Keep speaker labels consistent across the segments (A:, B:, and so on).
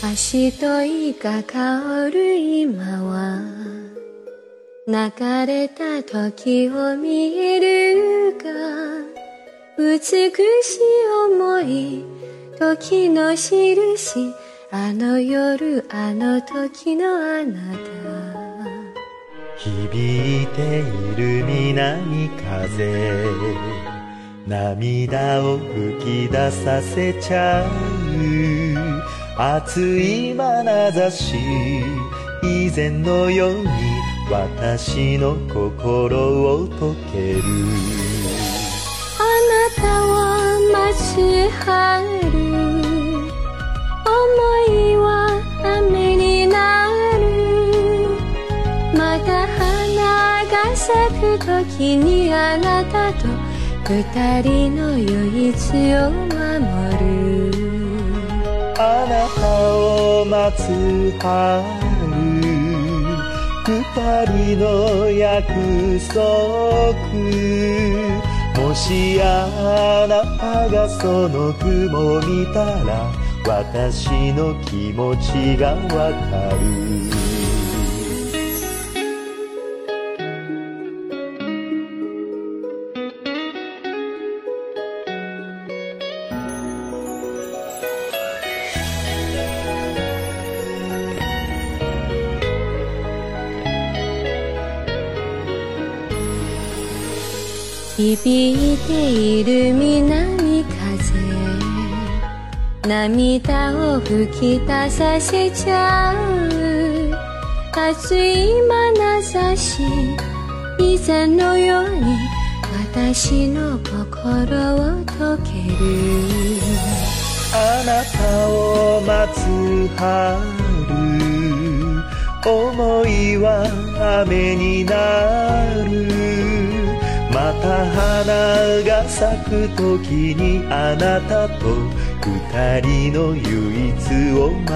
A: 足といが香る今は流れた時を見えるが美しい思い時の印あの夜あの時のあな
B: た。響いている南風。涙を吹き出させちゃう。熱い眼差し以前のように私の心を溶ける。
A: あなたは待つ春思いは雨になる。また花が咲く時にあなたと二人の唯一を守る。
B: 待つ春二人の約束。もしあなたがその雲見たら私の気持ちがわかる。
A: 響いている南風涙を吹き出させちゃう熱い眼差し以前のように私の心を溶ける
B: あなたを待つ春思いは雨になるまた花が咲く時にあなたと二人の唯一を守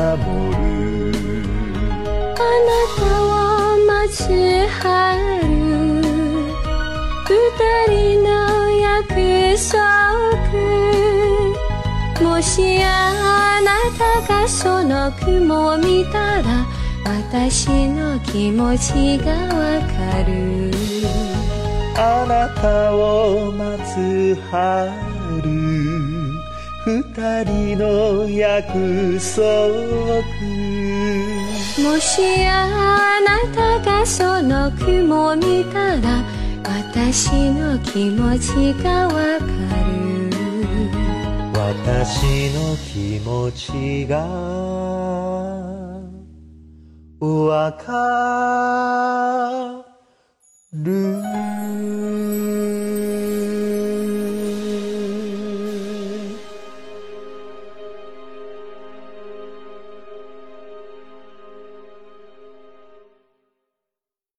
B: る
A: あなたを待つ春二人の約束もしあなたがその雲を見たら私の気持ちがわかる
B: あなたを待つ春。二人の約束。
A: もしあなたがその雲を見たら私の気持ちがわかる。
B: 私の気持ちがわかる